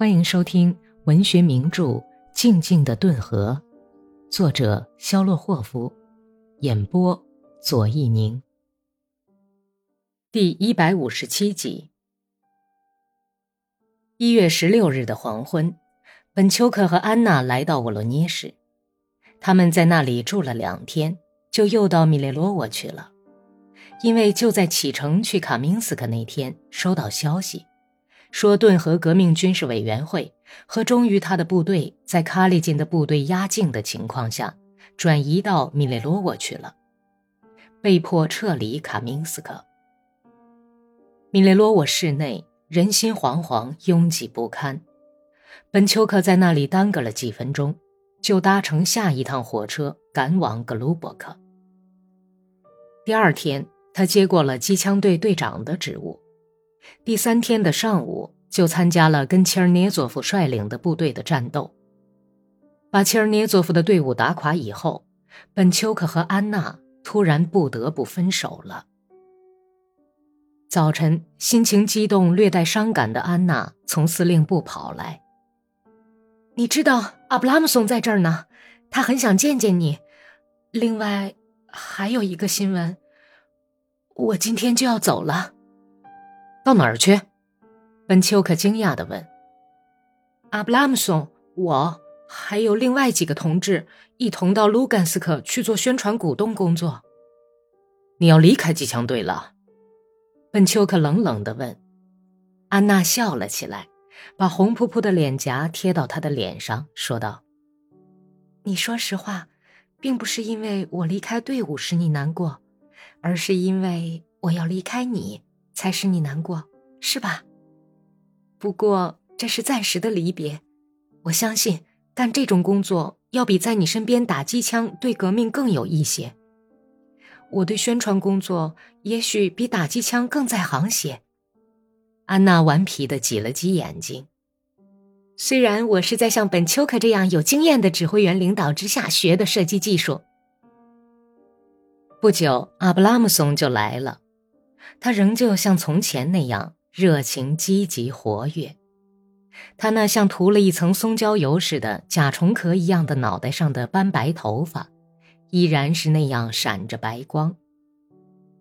欢迎收听文学名著《静静的顿河》，作者肖洛霍夫，演播左一宁。第一百五十七集。一月十六日的黄昏，本丘克和安娜来到沃罗涅市，他们在那里住了两天，就又到米列罗沃去了。因为就在启程去卡明斯克那天，收到消息。说，顿河革命军事委员会和忠于他的部队，在卡利金的部队压境的情况下，转移到米列罗沃去了，被迫撤离卡明斯克。米列罗沃市内人心惶惶，拥挤不堪。本丘克在那里耽搁了几分钟，就搭乘下一趟火车赶往格鲁伯克。第二天，他接过了机枪队队长的职务。第三天的上午，就参加了跟切尔涅佐夫率领的部队的战斗。把切尔涅佐夫的队伍打垮以后，本丘克和安娜突然不得不分手了。早晨，心情激动、略带伤感的安娜从司令部跑来：“你知道阿布拉姆松在这儿呢，他很想见见你。另外，还有一个新闻，我今天就要走了。”到哪儿去？本丘克惊讶地问。阿布拉姆松，我还有另外几个同志一同到卢甘斯克去做宣传鼓动工作。你要离开机枪队了？本丘克冷冷地问。安娜笑了起来，把红扑扑的脸颊贴到他的脸上，说道：“你说实话，并不是因为我离开队伍使你难过，而是因为我要离开你。”才使你难过，是吧？不过这是暂时的离别。我相信干这种工作要比在你身边打机枪对革命更有益些。我对宣传工作也许比打机枪更在行些。安娜顽皮的挤了挤眼睛。虽然我是在像本丘克这样有经验的指挥员领导之下学的射击技术。不久，阿布拉姆松就来了。他仍旧像从前那样热情、积极、活跃。他那像涂了一层松焦油似的甲虫壳一样的脑袋上的斑白头发，依然是那样闪着白光。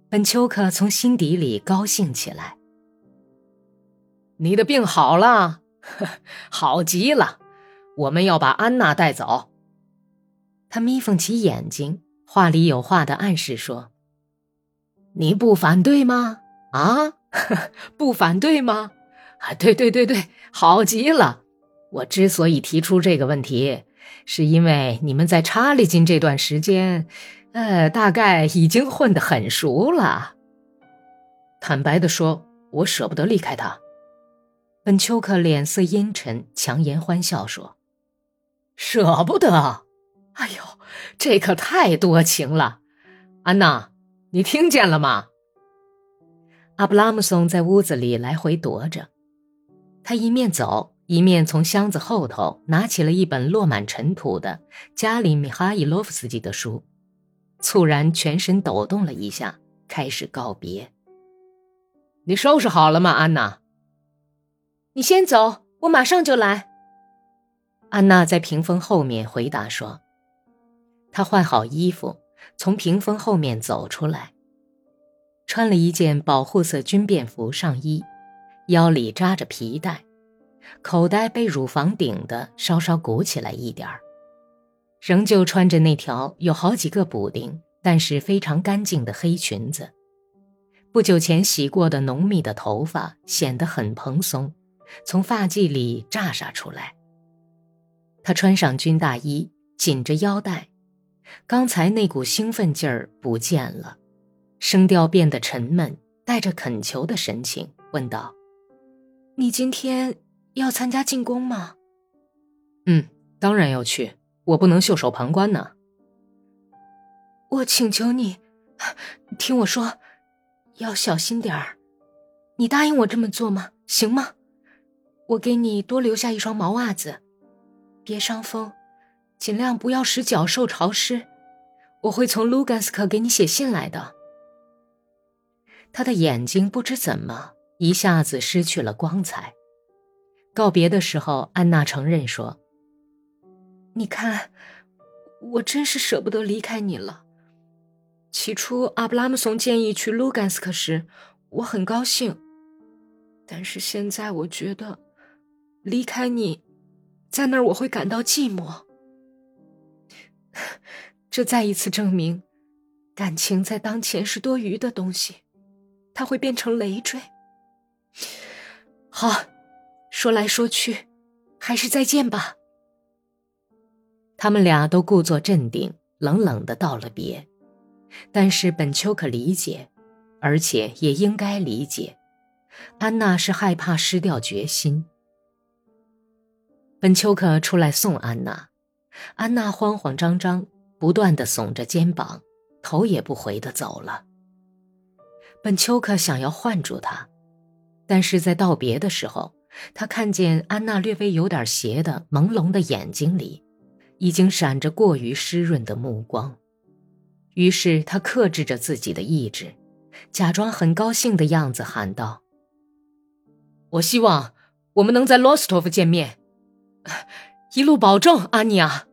本丘克从心底里高兴起来。你的病好了，好极了！我们要把安娜带走。他眯缝起眼睛，话里有话的暗示说。你不反对吗？啊，不反对吗？啊，对对对对，好极了！我之所以提出这个问题，是因为你们在查理金这段时间，呃，大概已经混得很熟了。坦白的说，我舍不得离开他。本丘克脸色阴沉，强颜欢笑说：“舍不得？哎呦，这可太多情了，安娜。”你听见了吗？阿布拉姆松在屋子里来回踱着，他一面走，一面从箱子后头拿起了一本落满尘土的加里米哈伊洛夫斯基的书，猝然全身抖动了一下，开始告别。你收拾好了吗，安娜？你先走，我马上就来。安娜在屏风后面回答说：“她换好衣服。”从屏风后面走出来，穿了一件保护色军便服上衣，腰里扎着皮带，口袋被乳房顶的稍稍鼓起来一点儿，仍旧穿着那条有好几个补丁但是非常干净的黑裙子。不久前洗过的浓密的头发显得很蓬松，从发髻里炸洒出来。他穿上军大衣，紧着腰带。刚才那股兴奋劲儿不见了，声调变得沉闷，带着恳求的神情，问道：“你今天要参加进攻吗？”“嗯，当然要去，我不能袖手旁观呢。”“我请求你，听我说，要小心点儿。你答应我这么做吗？行吗？我给你多留下一双毛袜子，别伤风。”尽量不要使脚受潮湿，我会从卢甘斯克给你写信来的。他的眼睛不知怎么一下子失去了光彩，告别的时候，安娜承认说：“你看，我真是舍不得离开你了。起初，阿布拉姆松建议去卢甘斯克时，我很高兴。但是现在，我觉得离开你，在那儿我会感到寂寞。这再一次证明，感情在当前是多余的东西，它会变成累赘。好。”说来说去，还是再见吧。他们俩都故作镇定，冷冷的道了别。但是本丘可理解，而且也应该理解，安娜是害怕失掉决心。本丘可出来送安娜，安娜慌慌张张，不断的耸着肩膀，头也不回的走了。本丘克想要唤住她，但是在道别的时候。他看见安娜略微有点斜的朦胧的眼睛里，已经闪着过于湿润的目光，于是他克制着自己的意志，假装很高兴的样子喊道：“我希望我们能在罗斯托夫见面，一路保重，阿尼亚。”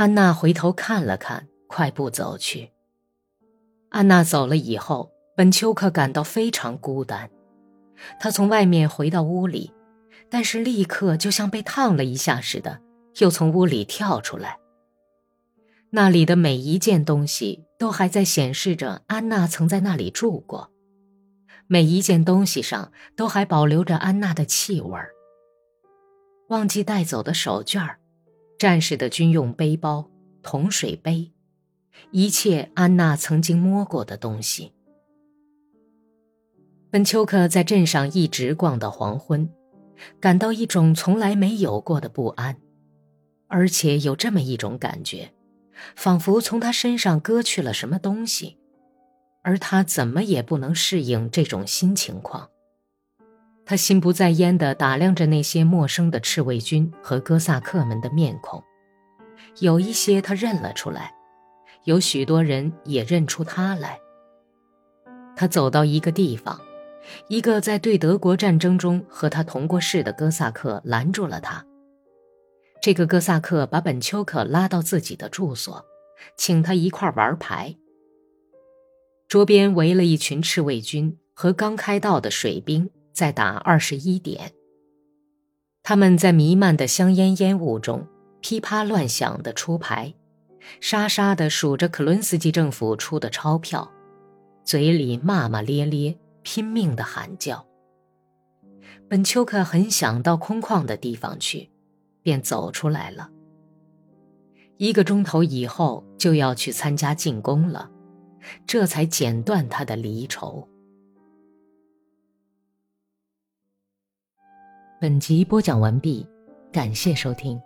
安娜回头看了看，快步走去。安娜走了以后，本丘克感到非常孤单。他从外面回到屋里，但是立刻就像被烫了一下似的，又从屋里跳出来。那里的每一件东西都还在显示着安娜曾在那里住过，每一件东西上都还保留着安娜的气味儿。忘记带走的手绢战士的军用背包、铜水杯，一切安娜曾经摸过的东西。本丘克在镇上一直逛到黄昏，感到一种从来没有过的不安，而且有这么一种感觉，仿佛从他身上割去了什么东西，而他怎么也不能适应这种新情况。他心不在焉地打量着那些陌生的赤卫军和哥萨克们的面孔，有一些他认了出来，有许多人也认出他来。他走到一个地方。一个在对德国战争中和他同过事的哥萨克拦住了他。这个哥萨克把本丘克拉到自己的住所，请他一块玩牌。桌边围了一群赤卫军和刚开道的水兵，在打二十一点。他们在弥漫的香烟烟雾中噼啪乱响的出牌，沙沙地数着克伦斯基政府出的钞票，嘴里骂骂咧咧。拼命的喊叫。本丘克很想到空旷的地方去，便走出来了。一个钟头以后就要去参加进攻了，这才剪断他的离愁。本集播讲完毕，感谢收听。